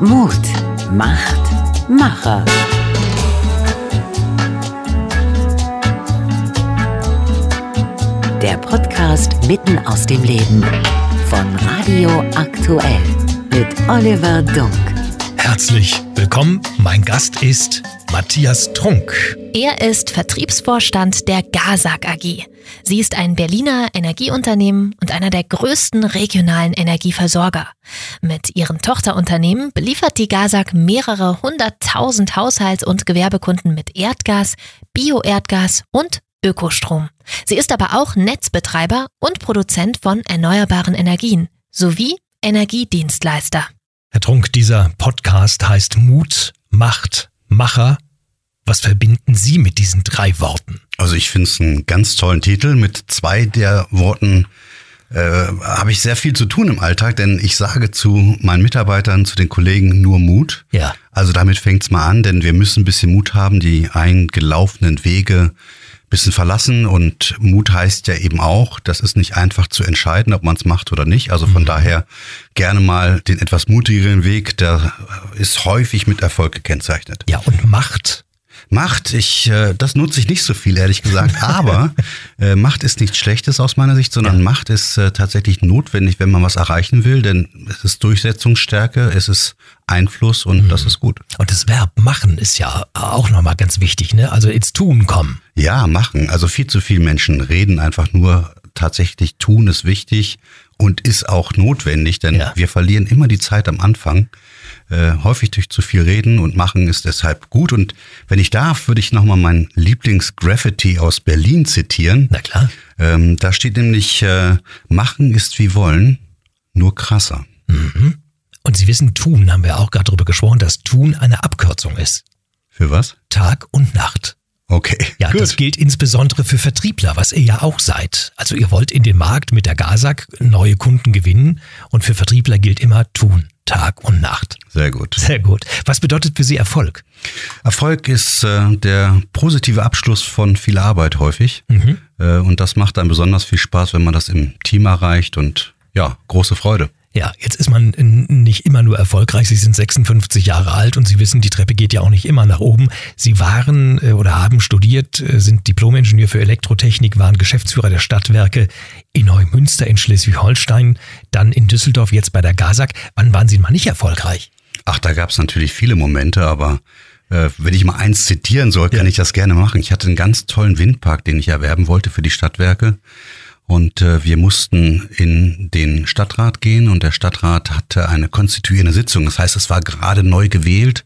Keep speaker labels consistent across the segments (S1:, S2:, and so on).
S1: Mut macht Macher. Der Podcast mitten aus dem Leben von Radio Aktuell mit Oliver Dunk.
S2: Herzlich willkommen. Mein Gast ist Matthias Trunk.
S3: Er ist Vertriebsvorstand der GASAG AG. Sie ist ein Berliner Energieunternehmen und einer der größten regionalen Energieversorger. Mit ihren Tochterunternehmen beliefert die GASAG mehrere hunderttausend Haushalts- und Gewerbekunden mit Erdgas, Bioerdgas und Ökostrom. Sie ist aber auch Netzbetreiber und Produzent von erneuerbaren Energien sowie Energiedienstleister.
S2: Herr Trunk, dieser Podcast heißt Mut, Macht, Macher. Was verbinden Sie mit diesen drei Worten?
S4: Also ich finde es einen ganz tollen Titel. Mit zwei der Worten äh, habe ich sehr viel zu tun im Alltag, denn ich sage zu meinen Mitarbeitern, zu den Kollegen nur Mut.
S2: Ja.
S4: Also damit fängt's mal an, denn wir müssen ein bisschen Mut haben, die eingelaufenen Wege bisschen verlassen und Mut heißt ja eben auch, das ist nicht einfach zu entscheiden, ob man es macht oder nicht. Also von mhm. daher gerne mal den etwas mutigeren Weg, der ist häufig mit Erfolg gekennzeichnet.
S2: Ja, und Macht
S4: Macht, ich, äh, das nutze ich nicht so viel, ehrlich gesagt. Aber äh, Macht ist nichts Schlechtes aus meiner Sicht, sondern ja. Macht ist äh, tatsächlich notwendig, wenn man was erreichen will. Denn es ist Durchsetzungsstärke, es ist Einfluss und mhm. das ist gut.
S2: Und das Verb machen ist ja auch nochmal ganz wichtig, ne? Also ins Tun kommen.
S4: Ja, machen. Also viel zu viele Menschen reden einfach nur. Tatsächlich tun ist wichtig und ist auch notwendig, denn ja. wir verlieren immer die Zeit am Anfang. Äh, häufig durch zu viel reden und machen ist deshalb gut. Und wenn ich darf, würde ich nochmal mein Lieblings-Graffiti aus Berlin zitieren.
S2: Na klar.
S4: Ähm, da steht nämlich, äh, machen ist wie wollen, nur krasser.
S2: Mhm. Und Sie wissen, tun, haben wir auch gerade darüber gesprochen, dass tun eine Abkürzung ist.
S4: Für was?
S2: Tag und Nacht.
S4: Okay.
S2: Ja, gut. das gilt insbesondere für Vertriebler, was ihr ja auch seid. Also ihr wollt in den Markt mit der GASAG neue Kunden gewinnen und für Vertriebler gilt immer tun. Tag und Nacht.
S4: Sehr gut.
S2: Sehr gut. Was bedeutet für Sie Erfolg?
S4: Erfolg ist äh, der positive Abschluss von viel Arbeit häufig. Mhm. Äh, und das macht dann besonders viel Spaß, wenn man das im Team erreicht und ja, große Freude.
S2: Ja, jetzt ist man nicht immer nur erfolgreich. Sie sind 56 Jahre alt und Sie wissen, die Treppe geht ja auch nicht immer nach oben. Sie waren äh, oder haben studiert, äh, sind Diplomingenieur für Elektrotechnik, waren Geschäftsführer der Stadtwerke in Neumünster in Schleswig-Holstein, dann in Düsseldorf, jetzt bei der GASAG. Wann waren Sie mal nicht erfolgreich?
S4: Ach, da gab es natürlich viele Momente, aber äh, wenn ich mal eins zitieren soll, kann ja. ich das gerne machen. Ich hatte einen ganz tollen Windpark, den ich erwerben wollte für die Stadtwerke. Und äh, wir mussten in den Stadtrat gehen und der Stadtrat hatte eine konstituierende Sitzung. Das heißt, es war gerade neu gewählt.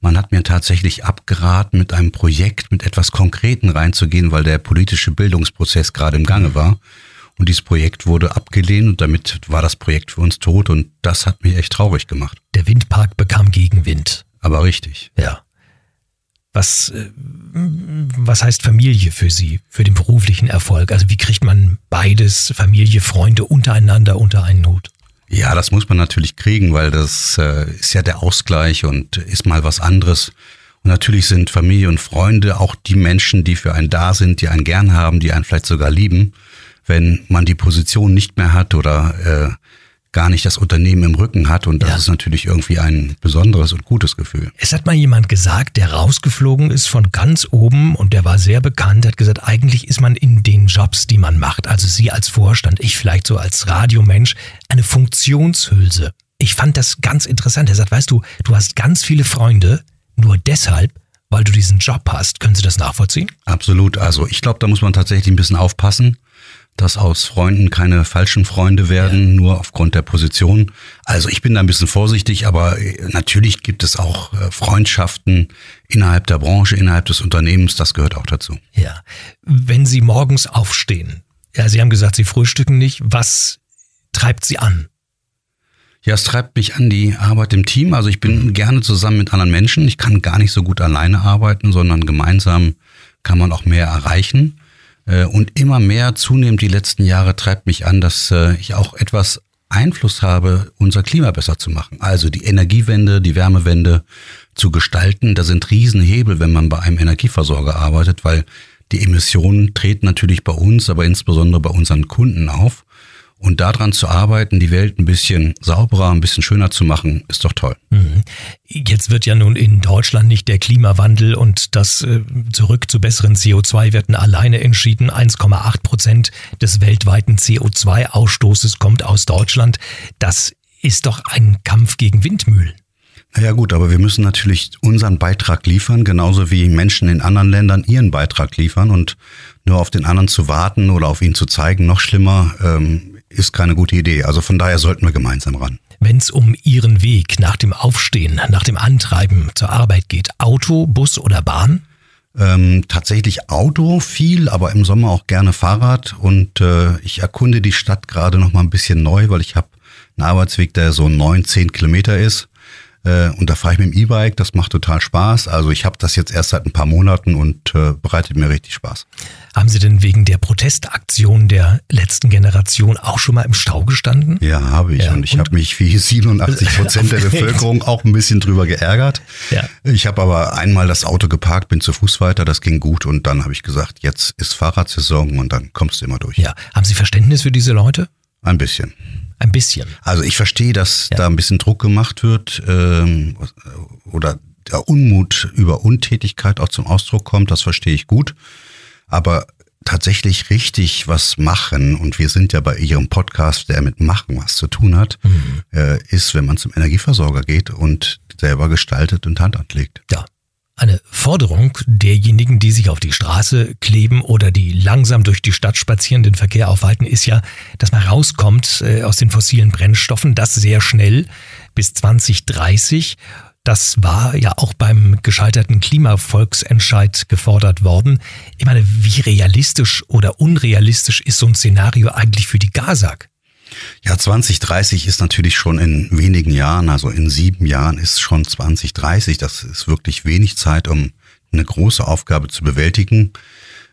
S4: Man hat mir tatsächlich abgeraten, mit einem Projekt, mit etwas Konkreten reinzugehen, weil der politische Bildungsprozess gerade im Gange war. Und dieses Projekt wurde abgelehnt und damit war das Projekt für uns tot und das hat mich echt traurig gemacht.
S2: Der Windpark bekam Gegenwind.
S4: Aber richtig.
S2: Ja. Was, äh, was heißt Familie für Sie, für den beruflichen Erfolg? Also wie kriegt man beides, Familie, Freunde untereinander unter einen Hut?
S4: Ja, das muss man natürlich kriegen, weil das äh, ist ja der Ausgleich und ist mal was anderes. Und natürlich sind Familie und Freunde auch die Menschen, die für einen da sind, die einen gern haben, die einen vielleicht sogar lieben. Wenn man die Position nicht mehr hat oder äh, gar nicht das Unternehmen im Rücken hat. Und das ja. ist natürlich irgendwie ein besonderes und gutes Gefühl.
S2: Es hat mal jemand gesagt, der rausgeflogen ist von ganz oben und der war sehr bekannt, hat gesagt, eigentlich ist man in den Jobs, die man macht, also Sie als Vorstand, ich vielleicht so als Radiomensch, eine Funktionshülse. Ich fand das ganz interessant. Er sagt, weißt du, du hast ganz viele Freunde, nur deshalb, weil du diesen Job hast. Können Sie das nachvollziehen?
S4: Absolut. Also ich glaube, da muss man tatsächlich ein bisschen aufpassen dass aus Freunden keine falschen Freunde werden, ja. nur aufgrund der Position. Also ich bin da ein bisschen vorsichtig, aber äh, natürlich gibt es auch äh, Freundschaften innerhalb der Branche, innerhalb des Unternehmens, das gehört auch dazu.
S2: Ja. Wenn Sie morgens aufstehen, ja, Sie haben gesagt, Sie frühstücken nicht, was treibt Sie an?
S4: Ja, es treibt mich an die Arbeit im Team. Also ich bin mhm. gerne zusammen mit anderen Menschen. Ich kann gar nicht so gut alleine arbeiten, sondern gemeinsam kann man auch mehr erreichen. Äh, und immer mehr zunehmend die letzten Jahre treibt mich an, dass äh, ich auch etwas Einfluss habe, unser Klima besser zu machen. Also die Energiewende, die Wärmewende zu gestalten. Da sind Riesenhebel, wenn man bei einem Energieversorger arbeitet, weil die Emissionen treten natürlich bei uns, aber insbesondere bei unseren Kunden auf. Und daran zu arbeiten, die Welt ein bisschen sauberer, ein bisschen schöner zu machen, ist doch toll.
S2: Mhm. Jetzt wird ja nun in Deutschland nicht der Klimawandel und das äh, zurück zu besseren CO2-Werten alleine entschieden. 1,8 Prozent des weltweiten CO2-Ausstoßes kommt aus Deutschland. Das ist doch ein Kampf gegen Windmühlen.
S4: Naja gut, aber wir müssen natürlich unseren Beitrag liefern, genauso wie Menschen in anderen Ländern ihren Beitrag liefern. Und nur auf den anderen zu warten oder auf ihn zu zeigen, noch schlimmer, ähm, ist keine gute Idee. Also von daher sollten wir gemeinsam ran.
S2: Wenn es um Ihren Weg nach dem Aufstehen, nach dem Antreiben zur Arbeit geht, Auto, Bus oder Bahn?
S4: Ähm, tatsächlich Auto viel, aber im Sommer auch gerne Fahrrad. Und äh, ich erkunde die Stadt gerade noch mal ein bisschen neu, weil ich habe einen Arbeitsweg, der so neun, zehn Kilometer ist. Äh, und da fahre ich mit dem E-Bike, das macht total Spaß. Also ich habe das jetzt erst seit ein paar Monaten und äh, bereitet mir richtig Spaß.
S2: Haben Sie denn wegen der Protestaktion der letzten Generation auch schon mal im Stau gestanden?
S4: Ja, habe ich. Ja, und ich habe mich wie 87 Prozent der Bevölkerung auch ein bisschen drüber geärgert. Ja. Ich habe aber einmal das Auto geparkt, bin zu Fuß weiter, das ging gut und dann habe ich gesagt, jetzt ist Fahrradsaison und dann kommst du immer durch.
S2: Ja, haben Sie Verständnis für diese Leute?
S4: Ein bisschen.
S2: Ein bisschen.
S4: Also ich verstehe, dass ja. da ein bisschen Druck gemacht wird ähm, oder der Unmut über Untätigkeit auch zum Ausdruck kommt, das verstehe ich gut. Aber tatsächlich richtig was machen, und wir sind ja bei Ihrem Podcast, der mit Machen was zu tun hat, mhm. äh, ist, wenn man zum Energieversorger geht und selber gestaltet und Hand anlegt.
S2: Ja, eine Forderung derjenigen, die sich auf die Straße kleben oder die langsam durch die Stadt spazieren, den Verkehr aufhalten, ist ja, dass man rauskommt äh, aus den fossilen Brennstoffen, das sehr schnell bis 2030. Das war ja auch beim gescheiterten Klimavolksentscheid gefordert worden. Ich meine, wie realistisch oder unrealistisch ist so ein Szenario eigentlich für die GASAG?
S4: Ja, 2030 ist natürlich schon in wenigen Jahren, also in sieben Jahren ist schon 2030. Das ist wirklich wenig Zeit, um eine große Aufgabe zu bewältigen.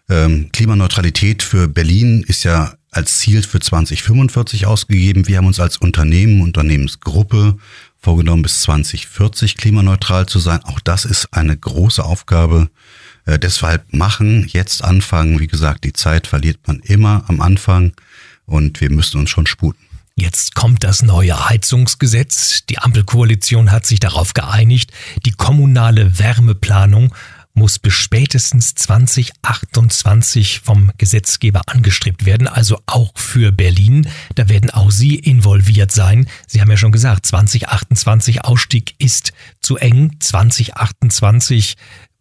S4: Ähm, Klimaneutralität für Berlin ist ja als Ziel für 2045 ausgegeben. Wir haben uns als Unternehmen, Unternehmensgruppe vorgenommen, bis 2040 klimaneutral zu sein. Auch das ist eine große Aufgabe. Äh, deshalb machen, jetzt anfangen. Wie gesagt, die Zeit verliert man immer am Anfang und wir müssen uns schon sputen.
S2: Jetzt kommt das neue Heizungsgesetz. Die Ampelkoalition hat sich darauf geeinigt, die kommunale Wärmeplanung muss bis spätestens 2028 vom Gesetzgeber angestrebt werden, also auch für Berlin. Da werden auch Sie involviert sein. Sie haben ja schon gesagt, 2028 Ausstieg ist zu eng. 2028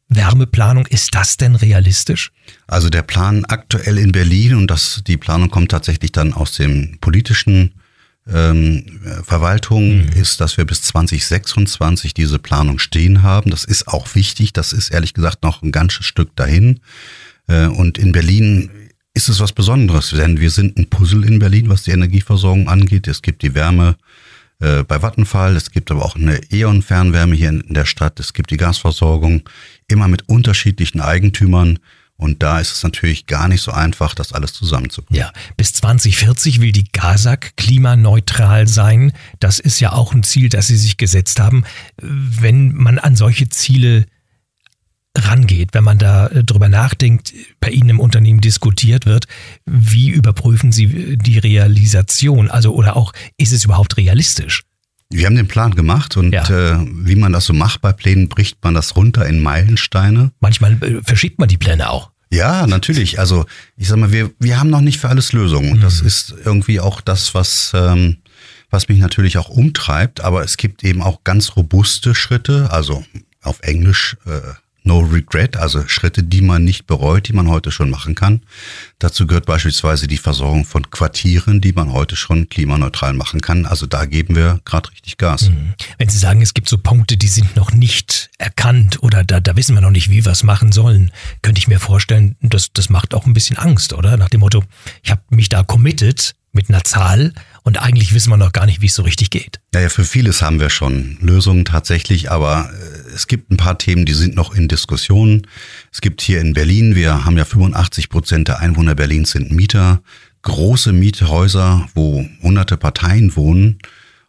S2: Wärmeplanung, ist das denn realistisch?
S4: Also der Plan aktuell in Berlin und das, die Planung kommt tatsächlich dann aus dem politischen ähm, Verwaltung, mhm. ist, dass wir bis 2026 diese Planung stehen haben. Das ist auch wichtig. Das ist ehrlich gesagt noch ein ganzes Stück dahin. Äh, und in Berlin ist es was Besonderes, denn wir sind ein Puzzle in Berlin, was die Energieversorgung angeht. Es gibt die Wärme, äh, bei Vattenfall. Es gibt aber auch eine E.ON-Fernwärme hier in der Stadt. Es gibt die Gasversorgung, immer mit unterschiedlichen Eigentümern. Und da ist es natürlich gar nicht so einfach, das alles zusammenzubringen.
S2: Ja, bis 2040 will die GASAG klimaneutral sein. Das ist ja auch ein Ziel, das Sie sich gesetzt haben. Wenn man an solche Ziele rangeht, wenn man da äh, drüber nachdenkt, bei Ihnen im Unternehmen diskutiert wird, wie überprüfen Sie die Realisation? Also oder auch, ist es überhaupt realistisch?
S4: Wir haben den Plan gemacht und ja. äh, wie man das so macht bei Plänen, bricht man das runter in Meilensteine.
S2: Manchmal äh, verschiebt man die Pläne auch.
S4: Ja, natürlich. Also ich sag mal, wir, wir haben noch nicht für alles Lösungen. Und mhm. das ist irgendwie auch das, was, ähm, was mich natürlich auch umtreibt. Aber es gibt eben auch ganz robuste Schritte, also auf Englisch äh, No Regret, also Schritte, die man nicht bereut, die man heute schon machen kann. Dazu gehört beispielsweise die Versorgung von Quartieren, die man heute schon klimaneutral machen kann. Also da geben wir gerade richtig Gas. Mhm.
S2: Wenn Sie sagen, es gibt so Punkte, die sind noch nicht erkannt oder da, da wissen wir noch nicht, wie wir es machen sollen, könnte ich mir vorstellen, das, das macht auch ein bisschen Angst, oder? Nach dem Motto, ich habe mich da committed mit einer Zahl und eigentlich wissen wir noch gar nicht, wie es so richtig geht.
S4: Ja, ja, für vieles haben wir schon Lösungen tatsächlich, aber äh, es gibt ein paar Themen, die sind noch in Diskussion. Es gibt hier in Berlin, wir haben ja 85 Prozent der Einwohner Berlins sind Mieter, große Miethäuser, wo hunderte Parteien wohnen.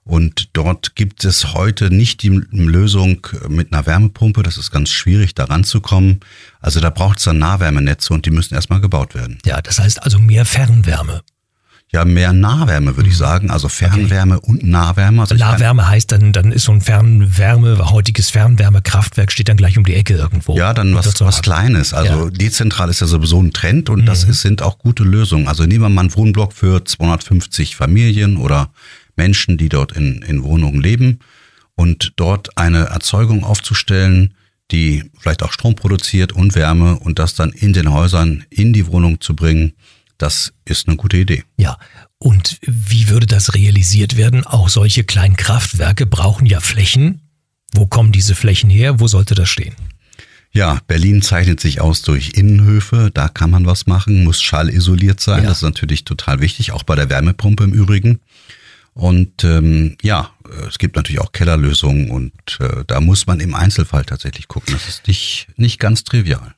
S4: Und dort gibt es heute nicht die Lösung mit einer Wärmepumpe. Das ist ganz schwierig, da ranzukommen. Also da braucht es dann Nahwärmenetze und die müssen erstmal gebaut werden.
S2: Ja, das heißt also mehr Fernwärme.
S4: Ja mehr Nahwärme, würde ich mhm. sagen. Also Fernwärme okay. und Nahwärme. Also
S2: Nahwärme heißt dann, dann ist so ein Fernwärme, heutiges Fernwärmekraftwerk steht dann gleich um die Ecke irgendwo.
S4: Ja, dann was, was Kleines. Also ja. dezentral ist ja sowieso ein Trend und mhm. das ist, sind auch gute Lösungen. Also nehmen wir mal einen Wohnblock für 250 Familien oder Menschen, die dort in, in Wohnungen leben und dort eine Erzeugung aufzustellen, die vielleicht auch Strom produziert und Wärme und das dann in den Häusern in die Wohnung zu bringen, das ist eine gute Idee.
S2: Ja. Und wie würde das realisiert werden? Auch solche kleinen Kraftwerke brauchen ja Flächen. Wo kommen diese Flächen her? Wo sollte das stehen?
S4: Ja, Berlin zeichnet sich aus durch Innenhöfe. Da kann man was machen, muss schallisoliert sein. Ja. Das ist natürlich total wichtig, auch bei der Wärmepumpe im Übrigen. Und ähm, ja, es gibt natürlich auch Kellerlösungen und äh, da muss man im Einzelfall tatsächlich gucken. Das ist nicht, nicht ganz trivial.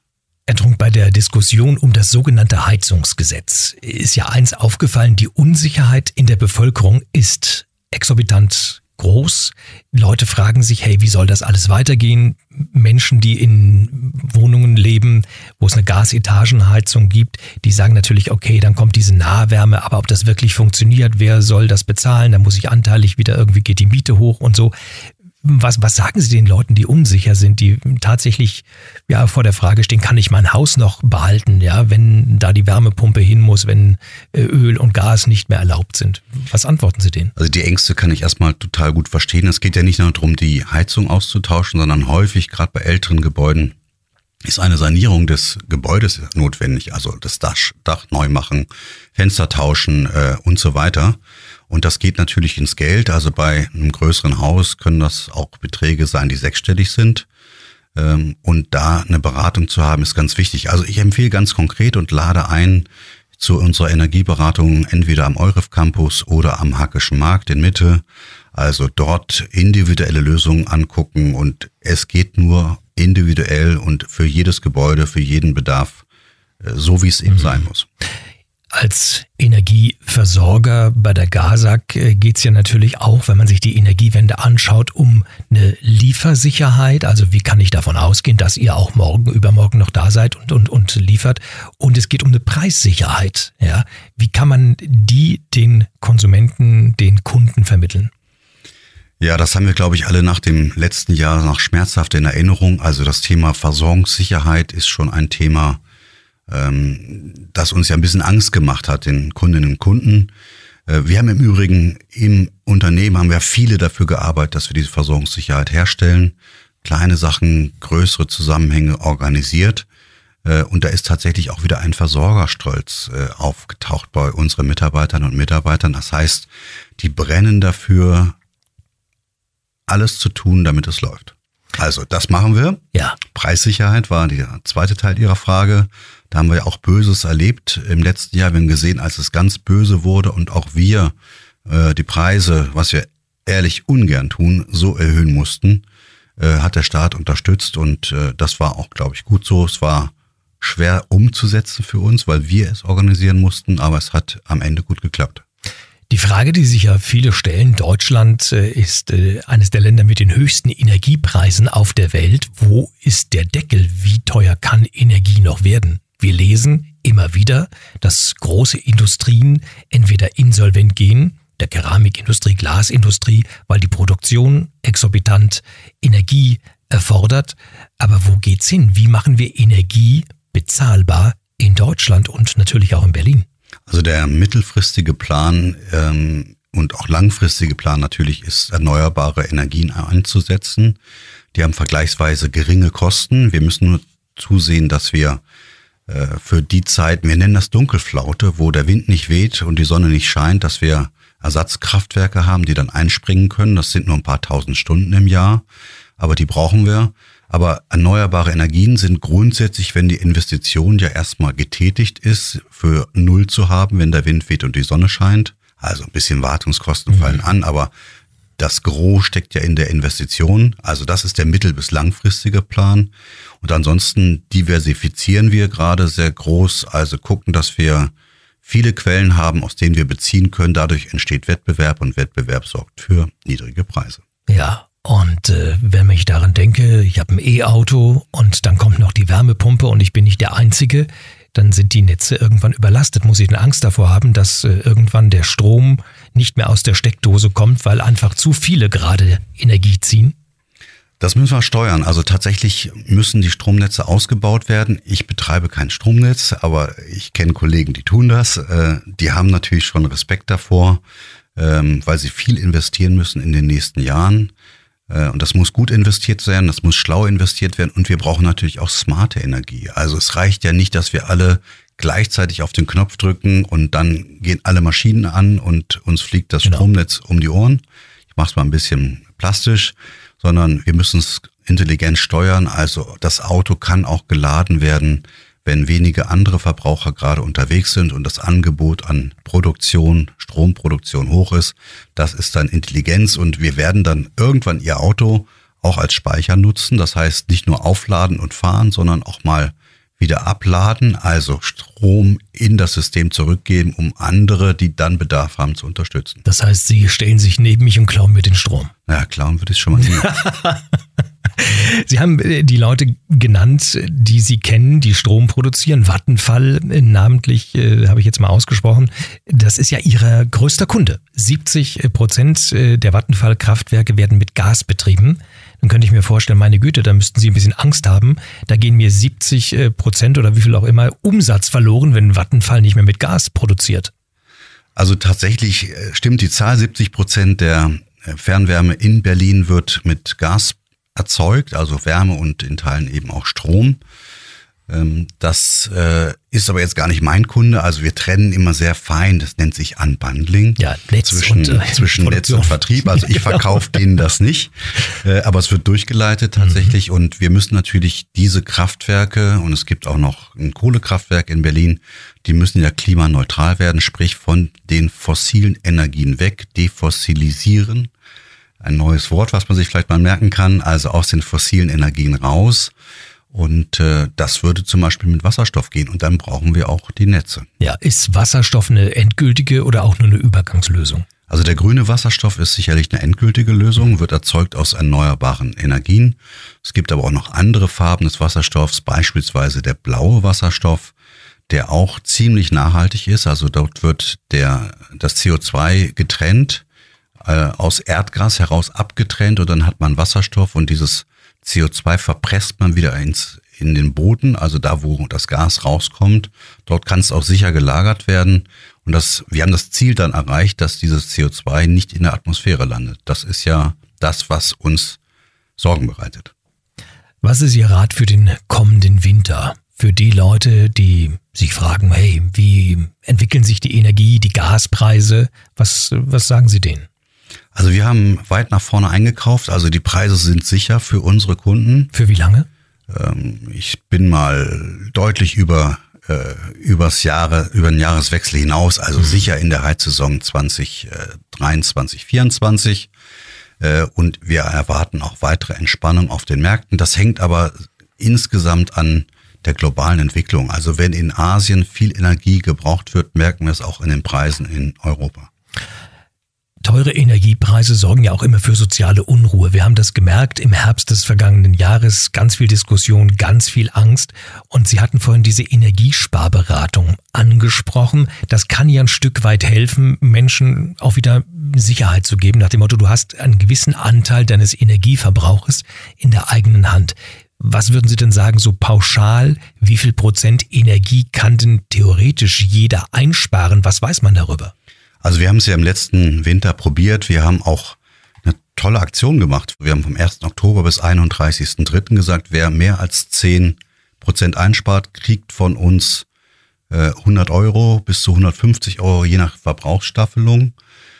S2: Herr Trunk, bei der Diskussion um das sogenannte Heizungsgesetz ist ja eins aufgefallen, die Unsicherheit in der Bevölkerung ist exorbitant groß. Leute fragen sich, hey, wie soll das alles weitergehen? Menschen, die in Wohnungen leben, wo es eine Gasetagenheizung gibt, die sagen natürlich, okay, dann kommt diese Nahwärme, aber ob das wirklich funktioniert, wer soll das bezahlen? Da muss ich anteilig wieder irgendwie geht die Miete hoch und so. Was, was sagen Sie den Leuten, die unsicher sind, die tatsächlich ja vor der Frage stehen, kann ich mein Haus noch behalten, ja, wenn da die Wärmepumpe hin muss, wenn äh, Öl und Gas nicht mehr erlaubt sind? Was antworten Sie denen?
S4: Also die Ängste kann ich erstmal total gut verstehen. Es geht ja nicht nur darum, die Heizung auszutauschen, sondern häufig, gerade bei älteren Gebäuden, ist eine Sanierung des Gebäudes notwendig, also das Dach, Dach neu machen, Fenster tauschen äh, und so weiter. Und das geht natürlich ins Geld. Also bei einem größeren Haus können das auch Beträge sein, die sechsstellig sind. Ähm, und da eine Beratung zu haben, ist ganz wichtig. Also ich empfehle ganz konkret und lade ein zu unserer Energieberatung entweder am Euref Campus oder am Hackischen Markt in Mitte. Also dort individuelle Lösungen angucken und es geht nur individuell und für jedes Gebäude, für jeden Bedarf, äh, so wie es eben mhm. sein muss.
S2: Als Energieversorger bei der GASAG äh, geht es ja natürlich auch, wenn man sich die Energiewende anschaut, um eine Liefersicherheit. Also wie kann ich davon ausgehen, dass ihr auch morgen, übermorgen noch da seid und, und, und liefert? Und es geht um eine Preissicherheit. Ja? Wie kann man die den Konsumenten, den Kunden vermitteln?
S4: Ja, das haben wir, glaube ich, alle nach dem letzten Jahr noch schmerzhaft in Erinnerung. Also das Thema Versorgungssicherheit ist schon ein Thema, ähm, das uns ja ein bisschen Angst gemacht hat, den Kundinnen und Kunden. Äh, wir haben im Übrigen im Unternehmen haben wir viele dafür gearbeitet, dass wir diese Versorgungssicherheit herstellen. Kleine Sachen, größere Zusammenhänge organisiert. Äh, und da ist tatsächlich auch wieder ein Versorgerstolz äh, aufgetaucht bei unseren Mitarbeitern und Mitarbeitern. Das heißt, die brennen dafür, alles zu tun, damit es läuft. Also, das machen wir.
S2: Ja.
S4: Preissicherheit war der zweite Teil Ihrer Frage. Da haben wir ja auch Böses erlebt im letzten Jahr. Wir haben gesehen, als es ganz böse wurde und auch wir äh, die Preise, was wir ehrlich ungern tun, so erhöhen mussten, äh, hat der Staat unterstützt und äh, das war auch, glaube ich, gut so. Es war schwer umzusetzen für uns, weil wir es organisieren mussten, aber es hat am Ende gut geklappt.
S2: Die Frage, die sich ja viele stellen, Deutschland äh, ist äh, eines der Länder mit den höchsten Energiepreisen auf der Welt. Wo ist der Deckel? Wie teuer kann Energie noch werden? Wir lesen immer wieder, dass große Industrien entweder insolvent gehen, der Keramikindustrie, Glasindustrie, weil die Produktion exorbitant Energie erfordert. Aber wo geht's hin? Wie machen wir Energie bezahlbar in Deutschland und natürlich auch in Berlin?
S4: Also der mittelfristige Plan ähm, und auch langfristige Plan natürlich ist, erneuerbare Energien einzusetzen. Die haben vergleichsweise geringe Kosten. Wir müssen nur zusehen, dass wir für die Zeit, wir nennen das Dunkelflaute, wo der Wind nicht weht und die Sonne nicht scheint, dass wir Ersatzkraftwerke haben, die dann einspringen können. Das sind nur ein paar tausend Stunden im Jahr, aber die brauchen wir. Aber erneuerbare Energien sind grundsätzlich, wenn die Investition ja erstmal getätigt ist, für null zu haben, wenn der Wind weht und die Sonne scheint. Also ein bisschen Wartungskosten mhm. fallen an, aber das Gros steckt ja in der Investition. Also das ist der mittel- bis langfristige Plan. Und ansonsten diversifizieren wir gerade sehr groß, also gucken, dass wir viele Quellen haben, aus denen wir beziehen können. Dadurch entsteht Wettbewerb und Wettbewerb sorgt für niedrige Preise.
S2: Ja, und äh, wenn ich daran denke, ich habe ein E-Auto und dann kommt noch die Wärmepumpe und ich bin nicht der Einzige, dann sind die Netze irgendwann überlastet. Muss ich denn Angst davor haben, dass äh, irgendwann der Strom nicht mehr aus der Steckdose kommt, weil einfach zu viele gerade Energie ziehen?
S4: Das müssen wir steuern. Also tatsächlich müssen die Stromnetze ausgebaut werden. Ich betreibe kein Stromnetz, aber ich kenne Kollegen, die tun das. Äh, die haben natürlich schon Respekt davor, ähm, weil sie viel investieren müssen in den nächsten Jahren. Äh, und das muss gut investiert sein, das muss schlau investiert werden und wir brauchen natürlich auch smarte Energie. Also es reicht ja nicht, dass wir alle gleichzeitig auf den Knopf drücken und dann gehen alle Maschinen an und uns fliegt das genau. Stromnetz um die Ohren. Ich mache es mal ein bisschen plastisch, sondern wir müssen es intelligent steuern. Also das Auto kann auch geladen werden, wenn wenige andere Verbraucher gerade unterwegs sind und das Angebot an Produktion, Stromproduktion hoch ist, das ist dann Intelligenz und wir werden dann irgendwann Ihr Auto auch als Speicher nutzen. Das heißt nicht nur aufladen und fahren, sondern auch mal wieder abladen, also Strom in das System zurückgeben, um andere, die dann Bedarf haben, zu unterstützen.
S2: Das heißt, Sie stellen sich neben mich und klauen mir den Strom.
S4: Ja, klauen würde ich schon mal nicht.
S2: Sie haben äh, die Leute genannt, die Sie kennen, die Strom produzieren. Vattenfall, äh, namentlich, äh, habe ich jetzt mal ausgesprochen, das ist ja Ihr größter Kunde. 70 Prozent der Vattenfall-Kraftwerke werden mit Gas betrieben. Dann könnte ich mir vorstellen, meine Güte, da müssten Sie ein bisschen Angst haben. Da gehen mir 70 Prozent oder wie viel auch immer Umsatz verloren, wenn Vattenfall nicht mehr mit Gas produziert.
S4: Also tatsächlich stimmt die Zahl, 70 Prozent der Fernwärme in Berlin wird mit Gas erzeugt, also Wärme und in Teilen eben auch Strom. Ähm, das äh, ist aber jetzt gar nicht mein Kunde. Also wir trennen immer sehr fein. Das nennt sich Unbundling.
S2: Ja, Netz
S4: zwischen,
S2: und,
S4: äh, zwischen Netz und Vertrieb. Also ich genau. verkaufe denen das nicht. Äh, aber es wird durchgeleitet tatsächlich. Mhm. Und wir müssen natürlich diese Kraftwerke, und es gibt auch noch ein Kohlekraftwerk in Berlin, die müssen ja klimaneutral werden, sprich von den fossilen Energien weg, defossilisieren ein neues Wort, was man sich vielleicht mal merken kann, also aus den fossilen Energien raus. Und äh, das würde zum Beispiel mit Wasserstoff gehen und dann brauchen wir auch die Netze.
S2: Ja, ist Wasserstoff eine endgültige oder auch nur eine Übergangslösung?
S4: Also der grüne Wasserstoff ist sicherlich eine endgültige Lösung, wird erzeugt aus erneuerbaren Energien. Es gibt aber auch noch andere Farben des Wasserstoffs, beispielsweise der blaue Wasserstoff, der auch ziemlich nachhaltig ist. Also dort wird der, das CO2 getrennt äh, aus Erdgas heraus abgetrennt und dann hat man Wasserstoff und dieses CO2 verpresst man wieder ins, in den Boden, also da, wo das Gas rauskommt. Dort kann es auch sicher gelagert werden. Und das, wir haben das Ziel dann erreicht, dass dieses CO2 nicht in der Atmosphäre landet. Das ist ja das, was uns Sorgen bereitet.
S2: Was ist Ihr Rat für den kommenden Winter? Für die Leute, die sich fragen, hey, wie entwickeln sich die Energie, die Gaspreise? Was, was sagen Sie denen?
S4: Also wir haben weit nach vorne eingekauft. Also die Preise sind sicher für unsere Kunden.
S2: Für wie lange?
S4: Ähm, ich bin mal deutlich über äh, übers Jahre, über den Jahreswechsel hinaus, also mhm. sicher in der Heizsaison 2023, 2024. Äh, und wir erwarten auch weitere Entspannung auf den Märkten. Das hängt aber insgesamt an der globalen Entwicklung. Also wenn in Asien viel Energie gebraucht wird, merken wir es auch in den Preisen in Europa.
S2: Teure Energiepreise sorgen ja auch immer für soziale Unruhe. Wir haben das gemerkt im Herbst des vergangenen Jahres. Ganz viel Diskussion, ganz viel Angst. Und Sie hatten vorhin diese Energiesparberatung angesprochen. Das kann ja ein Stück weit helfen, Menschen auch wieder Sicherheit zu geben, nach dem Motto, du hast einen gewissen Anteil deines Energieverbrauches in der eigenen Hand. Was würden Sie denn sagen, so pauschal, wie viel Prozent Energie kann denn theoretisch jeder einsparen? Was weiß man darüber?
S4: Also wir haben es ja im letzten Winter probiert. Wir haben auch eine tolle Aktion gemacht. Wir haben vom 1. Oktober bis 31.3. gesagt, wer mehr als 10 Prozent einspart, kriegt von uns 100 äh, Euro bis zu 150 Euro je nach Verbrauchsstaffelung,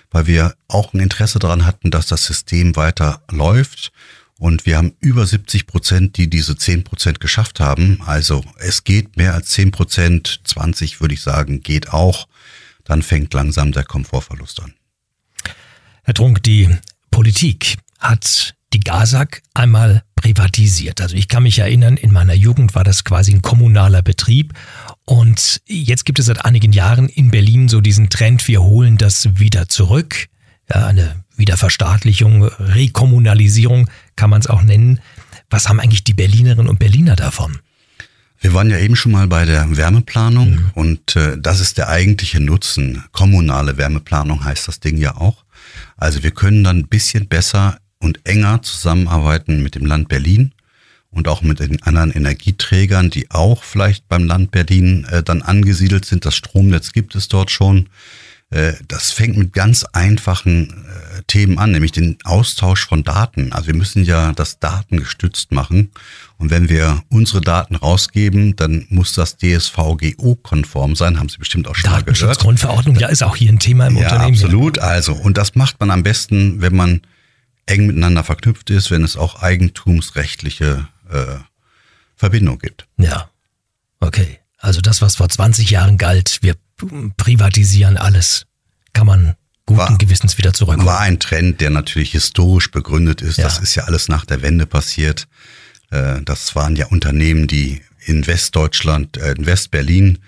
S4: weil wir auch ein Interesse daran hatten, dass das System weiter läuft. Und wir haben über 70 Prozent, die diese 10 Prozent geschafft haben. Also es geht mehr als 10 Prozent, 20 würde ich sagen, geht auch dann fängt langsam der Komfortverlust an.
S2: Herr Trunk, die Politik hat die GASAG einmal privatisiert. Also ich kann mich erinnern, in meiner Jugend war das quasi ein kommunaler Betrieb und jetzt gibt es seit einigen Jahren in Berlin so diesen Trend, wir holen das wieder zurück. Ja, eine Wiederverstaatlichung, Rekommunalisierung kann man es auch nennen. Was haben eigentlich die Berlinerinnen und Berliner davon?
S4: Wir waren ja eben schon mal bei der Wärmeplanung mhm. und äh, das ist der eigentliche Nutzen. Kommunale Wärmeplanung heißt das Ding ja auch. Also wir können dann ein bisschen besser und enger zusammenarbeiten mit dem Land Berlin und auch mit den anderen Energieträgern, die auch vielleicht beim Land Berlin äh, dann angesiedelt sind. Das Stromnetz gibt es dort schon. Äh, das fängt mit ganz einfachen Themen an, nämlich den Austausch von Daten. Also wir müssen ja das datengestützt machen. Und wenn wir unsere Daten rausgeben, dann muss das DSVGO-konform sein, haben Sie bestimmt auch schon mal gehört.
S2: Datenschutzgrundverordnung, ja, ist auch hier ein Thema im
S4: ja,
S2: Unternehmen.
S4: Absolut. Also, und das macht man am besten, wenn man eng miteinander verknüpft ist, wenn es auch eigentumsrechtliche äh, Verbindung gibt.
S2: Ja, okay. Also das, was vor 20 Jahren galt, wir privatisieren alles, kann man guten war, Gewissens wieder zurück.
S4: War ein Trend, der natürlich historisch begründet ist. Ja. Das ist ja alles nach der Wende passiert. Äh, das waren ja Unternehmen, die in Westdeutschland, äh, in Westberlin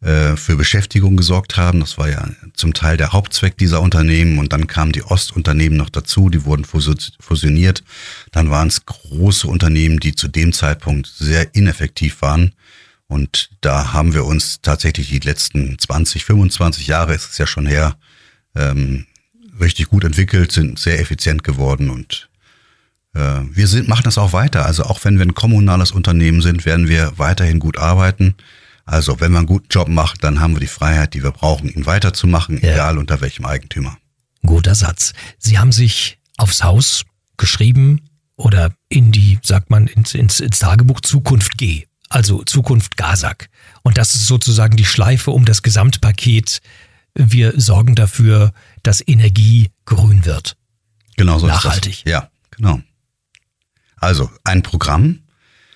S4: äh, für Beschäftigung gesorgt haben. Das war ja zum Teil der Hauptzweck dieser Unternehmen und dann kamen die Ostunternehmen noch dazu, die wurden fusioniert. Dann waren es große Unternehmen, die zu dem Zeitpunkt sehr ineffektiv waren. Und da haben wir uns tatsächlich die letzten 20, 25 Jahre, ist es ja schon her, ähm, richtig gut entwickelt, sind sehr effizient geworden und äh, wir sind, machen das auch weiter. Also auch wenn wir ein kommunales Unternehmen sind, werden wir weiterhin gut arbeiten. Also wenn wir einen guten Job macht, dann haben wir die Freiheit, die wir brauchen, ihn weiterzumachen, ja. egal unter welchem Eigentümer.
S2: Guter Satz. Sie haben sich aufs Haus geschrieben oder in die, sagt man, ins, ins, ins Tagebuch Zukunft G also Zukunft Gasak. Und das ist sozusagen die Schleife um das Gesamtpaket. Wir sorgen dafür, dass Energie grün wird.
S4: Genau so
S2: Nachhaltig.
S4: Ist das. Ja, genau. Also ein Programm,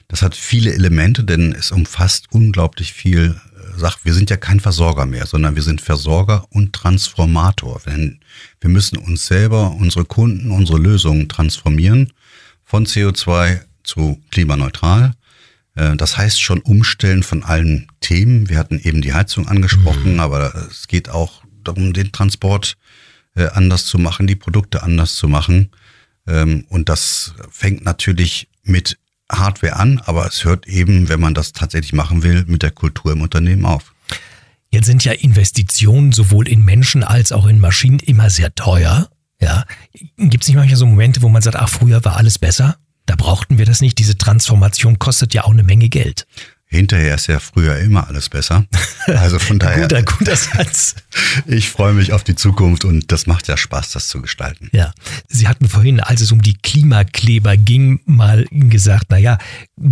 S4: das hat viele Elemente, denn es umfasst unglaublich viel äh, Sachen. Wir sind ja kein Versorger mehr, sondern wir sind Versorger und Transformator. Denn wir müssen uns selber, unsere Kunden, unsere Lösungen transformieren von CO2 zu klimaneutral das heißt schon umstellen von allen Themen. Wir hatten eben die Heizung angesprochen, mhm. aber es geht auch darum, den Transport äh, anders zu machen, die Produkte anders zu machen. Ähm, und das fängt natürlich mit Hardware an, aber es hört eben, wenn man das tatsächlich machen will, mit der Kultur im Unternehmen auf.
S2: Jetzt sind ja Investitionen sowohl in Menschen als auch in Maschinen immer sehr teuer. Ja, gibt es nicht manchmal so Momente, wo man sagt, ach, früher war alles besser? Da brauchten wir das nicht. Diese Transformation kostet ja auch eine Menge Geld.
S4: Hinterher ist ja früher immer alles besser. Also von daher.
S2: guter, guter Satz.
S4: Ich freue mich auf die Zukunft und das macht ja Spaß, das zu gestalten.
S2: Ja. Sie hatten vorhin, als es um die Klimakleber ging, mal gesagt, na ja,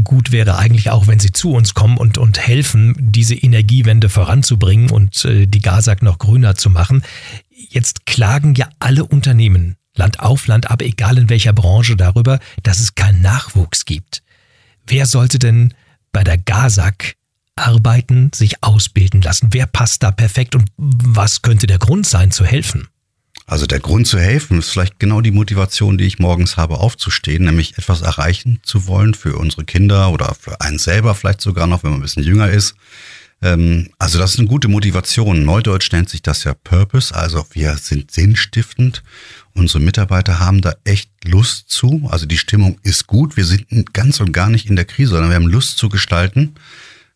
S2: gut wäre eigentlich auch, wenn Sie zu uns kommen und, und helfen, diese Energiewende voranzubringen und äh, die Gasak noch grüner zu machen. Jetzt klagen ja alle Unternehmen Land auf, Land ab, egal in welcher Branche darüber, dass es keinen Nachwuchs gibt. Wer sollte denn bei der GASAG arbeiten, sich ausbilden lassen? Wer passt da perfekt und was könnte der Grund sein, zu helfen?
S4: Also der Grund zu helfen ist vielleicht genau die Motivation, die ich morgens habe, aufzustehen, nämlich etwas erreichen zu wollen für unsere Kinder oder für einen selber vielleicht sogar noch, wenn man ein bisschen jünger ist. Ähm, also das ist eine gute Motivation. Neudeutsch nennt sich das ja Purpose, also wir sind sinnstiftend. Unsere Mitarbeiter haben da echt Lust zu. Also die Stimmung ist gut. Wir sind ganz und gar nicht in der Krise, sondern wir haben Lust zu gestalten.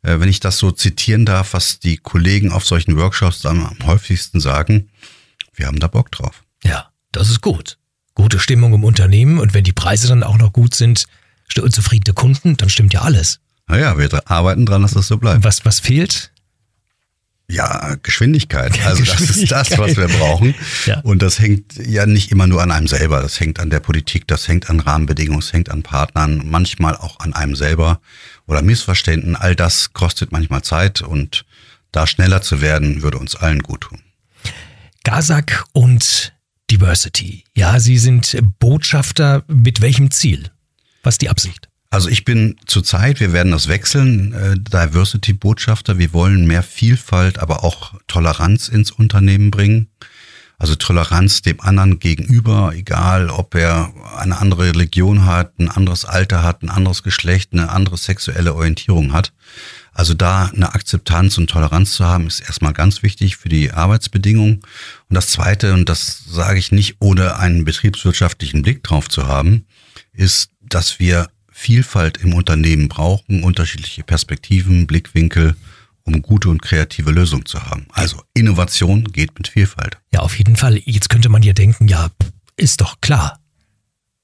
S4: Äh, wenn ich das so zitieren darf, was die Kollegen auf solchen Workshops dann am häufigsten sagen, wir haben da Bock drauf.
S2: Ja, das ist gut. Gute Stimmung im Unternehmen und wenn die Preise dann auch noch gut sind und zufriedene Kunden, dann stimmt ja alles.
S4: Naja, wir arbeiten dran, dass das so bleibt.
S2: Was, was fehlt?
S4: Ja, Geschwindigkeit. Also das ist das, was wir brauchen. Ja. Und das hängt ja nicht immer nur an einem selber. Das hängt an der Politik, das hängt an Rahmenbedingungen, es hängt an Partnern, manchmal auch an einem selber oder Missverständnissen. All das kostet manchmal Zeit und da schneller zu werden, würde uns allen gut tun.
S2: Gazak und Diversity. Ja, Sie sind Botschafter. Mit welchem Ziel? Was ist die Absicht?
S4: Also ich bin zurzeit, wir werden das wechseln, äh, Diversity-Botschafter. Wir wollen mehr Vielfalt, aber auch Toleranz ins Unternehmen bringen. Also Toleranz dem anderen gegenüber, egal ob er eine andere Religion hat, ein anderes Alter hat, ein anderes Geschlecht, eine andere sexuelle Orientierung hat. Also da eine Akzeptanz und Toleranz zu haben, ist erstmal ganz wichtig für die Arbeitsbedingungen. Und das Zweite, und das sage ich nicht, ohne einen betriebswirtschaftlichen Blick drauf zu haben, ist, dass wir Vielfalt im Unternehmen brauchen, unterschiedliche Perspektiven, Blickwinkel, um gute und kreative Lösungen zu haben. Also Innovation geht mit Vielfalt.
S2: Ja, auf jeden Fall. Jetzt könnte man ja denken, ja, ist doch klar.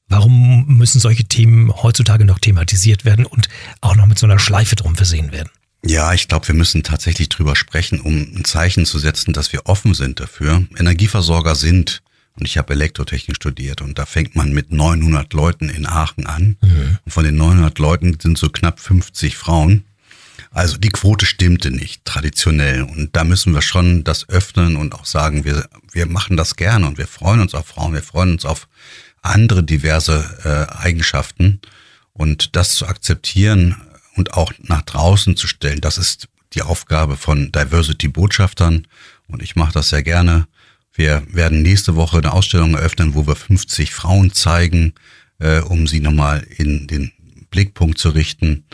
S2: Warum müssen solche Themen heutzutage noch thematisiert werden und auch noch mit so einer Schleife drum versehen werden?
S4: Ja, ich glaube, wir müssen tatsächlich drüber sprechen, um ein Zeichen zu setzen, dass wir offen sind dafür. Energieversorger sind, und ich habe Elektrotechnik studiert, und da fängt man mit 900 Leuten in Aachen an. Mhm. Und von den 900 Leuten sind so knapp 50 Frauen. Also die Quote stimmte nicht traditionell. Und da müssen wir schon das öffnen und auch sagen, wir, wir machen das gerne und wir freuen uns auf Frauen, wir freuen uns auf andere diverse äh, Eigenschaften. Und das zu akzeptieren, und auch nach draußen zu stellen. Das ist die Aufgabe von Diversity-Botschaftern und ich mache das sehr gerne. Wir werden nächste Woche eine Ausstellung eröffnen, wo wir 50 Frauen zeigen, äh, um sie nochmal in den Blickpunkt zu richten.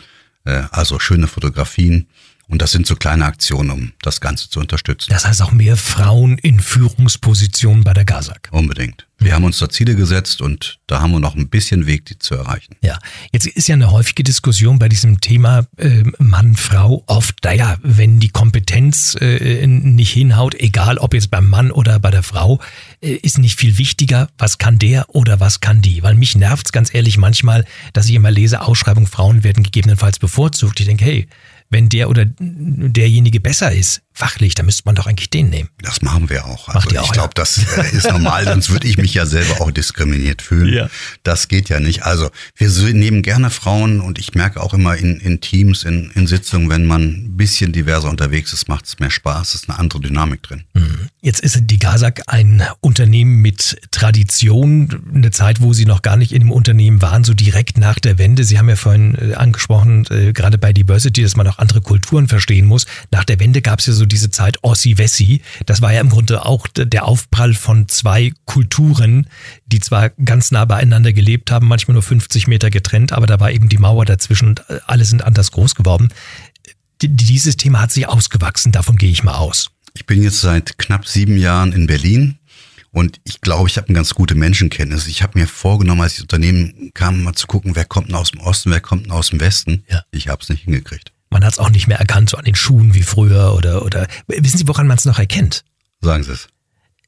S4: Äh, also schöne Fotografien. Und das sind so kleine Aktionen, um das Ganze zu unterstützen.
S2: Das heißt auch mehr Frauen in Führungspositionen bei der GASAG.
S4: Unbedingt. Wir haben uns da Ziele gesetzt und da haben wir noch ein bisschen Weg, die zu erreichen.
S2: Ja, jetzt ist ja eine häufige Diskussion bei diesem Thema äh, Mann-Frau oft, naja, wenn die Kompetenz äh, nicht hinhaut, egal ob jetzt beim Mann oder bei der Frau, äh, ist nicht viel wichtiger, was kann der oder was kann die. Weil mich nervt's ganz ehrlich manchmal, dass ich immer lese, Ausschreibung, Frauen werden gegebenenfalls bevorzugt. Ich denke, hey, wenn der oder derjenige besser ist, fachlich, dann müsste man doch eigentlich den nehmen.
S4: Das machen wir auch. Also auch, ich glaube, ja. das äh, ist normal, sonst würde ich mich ja selber auch diskriminiert fühlen. Ja. Das geht ja nicht. Also wir nehmen gerne Frauen und ich merke auch immer in, in Teams, in, in Sitzungen, wenn man ein bisschen diverser unterwegs ist, macht es mehr Spaß, ist eine andere Dynamik drin.
S2: Mhm. Jetzt ist die GASAG ein Unternehmen mit Tradition, eine Zeit, wo Sie noch gar nicht in dem Unternehmen waren, so direkt nach der Wende. Sie haben ja vorhin äh, angesprochen, äh, gerade bei Diversity, dass man auch andere Kulturen verstehen muss. Nach der Wende gab es ja so diese Zeit Ossi-Wessi. Das war ja im Grunde auch der Aufprall von zwei Kulturen, die zwar ganz nah beieinander gelebt haben, manchmal nur 50 Meter getrennt, aber da war eben die Mauer dazwischen und alle sind anders groß geworden. Dieses Thema hat sich ausgewachsen, davon gehe ich mal aus.
S4: Ich bin jetzt seit knapp sieben Jahren in Berlin und ich glaube, ich habe eine ganz gute Menschenkenntnis. Ich habe mir vorgenommen, als ich ins Unternehmen kam, mal zu gucken, wer kommt denn aus dem Osten, wer kommt denn aus dem Westen. Ja. Ich habe es nicht hingekriegt.
S2: Man hat es auch nicht mehr erkannt, so an den Schuhen wie früher oder, oder wissen Sie, woran man es noch erkennt?
S4: Sagen Sie es.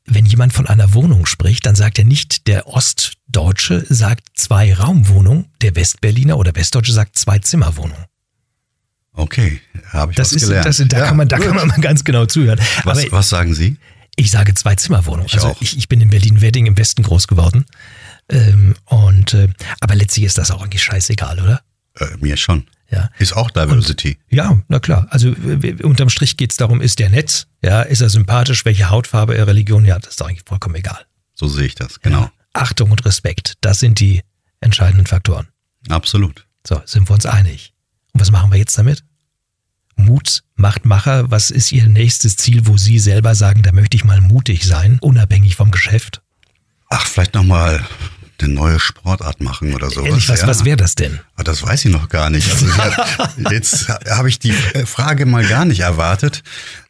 S2: Wenn jemand von einer Wohnung spricht, dann sagt er nicht, der Ostdeutsche sagt zwei Raumwohnung, der Westberliner oder Westdeutsche sagt zwei Zimmerwohnung.
S4: Okay, habe ich
S2: das
S4: was
S2: ist,
S4: gelernt.
S2: Das, da ja, kann man, da kann man mal ganz genau zuhören.
S4: Was, Aber was sagen Sie?
S2: Ich sage zwei Zimmerwohnung.
S4: Ich also auch.
S2: Ich, ich bin in Berlin-Wedding im Westen groß geworden. Ähm, und äh, aber letztlich ist das auch eigentlich scheißegal, oder?
S4: Äh, mir schon.
S2: Ja.
S4: Ist auch Diversity.
S2: Und, ja, na klar. Also unterm Strich geht es darum, ist der nett? Ja, ist er sympathisch? Welche Hautfarbe, er Religion? Ja, das ist doch eigentlich vollkommen egal.
S4: So sehe ich das, genau. Ja.
S2: Achtung und Respekt, das sind die entscheidenden Faktoren.
S4: Absolut.
S2: So, sind wir uns einig. Und was machen wir jetzt damit? Mut macht Macher. Was ist Ihr nächstes Ziel, wo Sie selber sagen, da möchte ich mal mutig sein, unabhängig vom Geschäft?
S4: Ach, vielleicht nochmal eine neue Sportart machen oder sowas.
S2: Ehrlich, was, ja. was wäre das denn?
S4: Ah, das weiß ich noch gar nicht. Also jetzt habe ich die Frage mal gar nicht erwartet.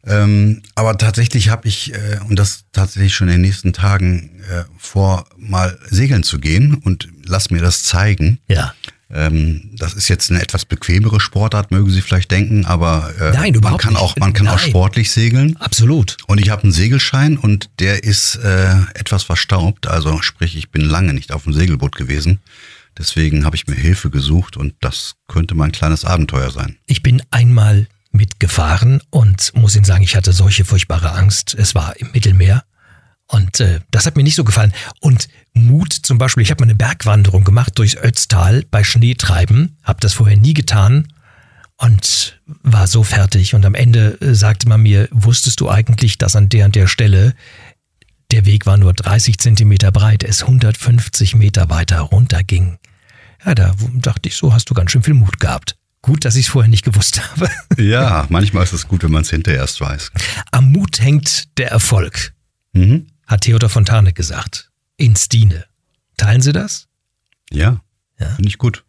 S4: Ähm, aber tatsächlich habe ich, äh, und das tatsächlich schon in den nächsten Tagen äh, vor, mal segeln zu gehen und lass mir das zeigen.
S2: Ja.
S4: Ähm, das ist jetzt eine etwas bequemere Sportart, mögen Sie vielleicht denken, aber
S2: äh, Nein,
S4: man kann auch man kann
S2: Nein.
S4: auch sportlich segeln.
S2: Absolut.
S4: Und ich habe einen Segelschein und der ist äh, etwas verstaubt, also sprich, ich bin lange nicht auf dem Segelboot gewesen. Deswegen habe ich mir Hilfe gesucht und das könnte mein kleines Abenteuer sein.
S2: Ich bin einmal mitgefahren und muss Ihnen sagen, ich hatte solche furchtbare Angst. Es war im Mittelmeer und äh, das hat mir nicht so gefallen. Und Mut zum Beispiel, ich habe mal eine Bergwanderung gemacht durchs Ötztal bei Schneetreiben, habe das vorher nie getan und war so fertig. Und am Ende äh, sagte man mir, wusstest du eigentlich, dass an der und der Stelle der Weg war nur 30 Zentimeter breit, es 150 Meter weiter runter ging. Ja, da dachte ich, so hast du ganz schön viel Mut gehabt. Gut, dass ich es vorher nicht gewusst habe.
S4: Ja, manchmal ist es gut, wenn man es hinterher erst weiß.
S2: Am Mut hängt der Erfolg.
S4: Mhm
S2: hat Theodor Fontane gesagt. In Stine. Teilen Sie das?
S4: Ja, ja. finde ich gut.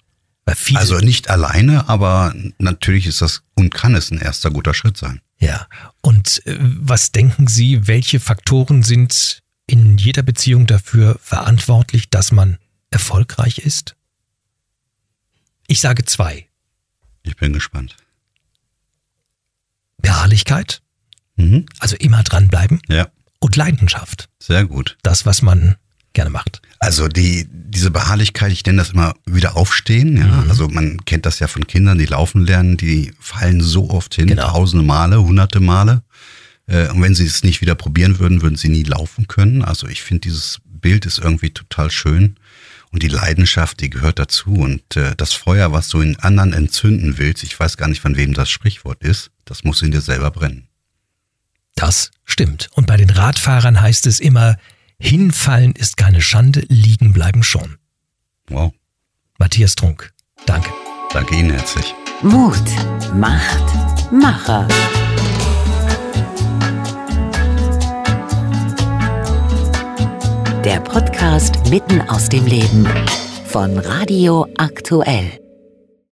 S4: Also nicht alleine, aber natürlich ist das und kann es ein erster guter Schritt sein.
S2: Ja. Und äh, was denken Sie, welche Faktoren sind in jeder Beziehung dafür verantwortlich, dass man erfolgreich ist? Ich sage zwei.
S4: Ich bin gespannt.
S2: Beharrlichkeit,
S4: Mhm.
S2: also immer dranbleiben
S4: Ja,
S2: und Leidenschaft.
S4: sehr gut.
S2: Das, was man gerne macht.
S4: Also die, diese Beharrlichkeit, ich nenne das immer wieder aufstehen. Ja?
S2: Mhm.
S4: Also man kennt das ja von Kindern, die laufen lernen, die fallen so oft hin,
S2: Genau.
S4: tausende Male, hunderte Male. Äh, Und wenn sie es nicht wieder probieren würden, würden sie nie laufen können. Also ich finde, dieses Bild ist irgendwie total schön. Und die Leidenschaft, die gehört dazu. Und äh, das Feuer, was du in anderen entzünden willst, ich weiß gar nicht, von wem das Sprichwort ist, das muss in dir selber brennen.
S2: Das stimmt. Und bei den Radfahrern heißt es immer, hinfallen ist keine Schande, liegen bleiben schon.
S4: Wow.
S2: Matthias Trunk, danke.
S4: Danke Ihnen herzlich.
S1: Mut macht Macher. Der Podcast mitten aus dem Leben von Radio Aktuell.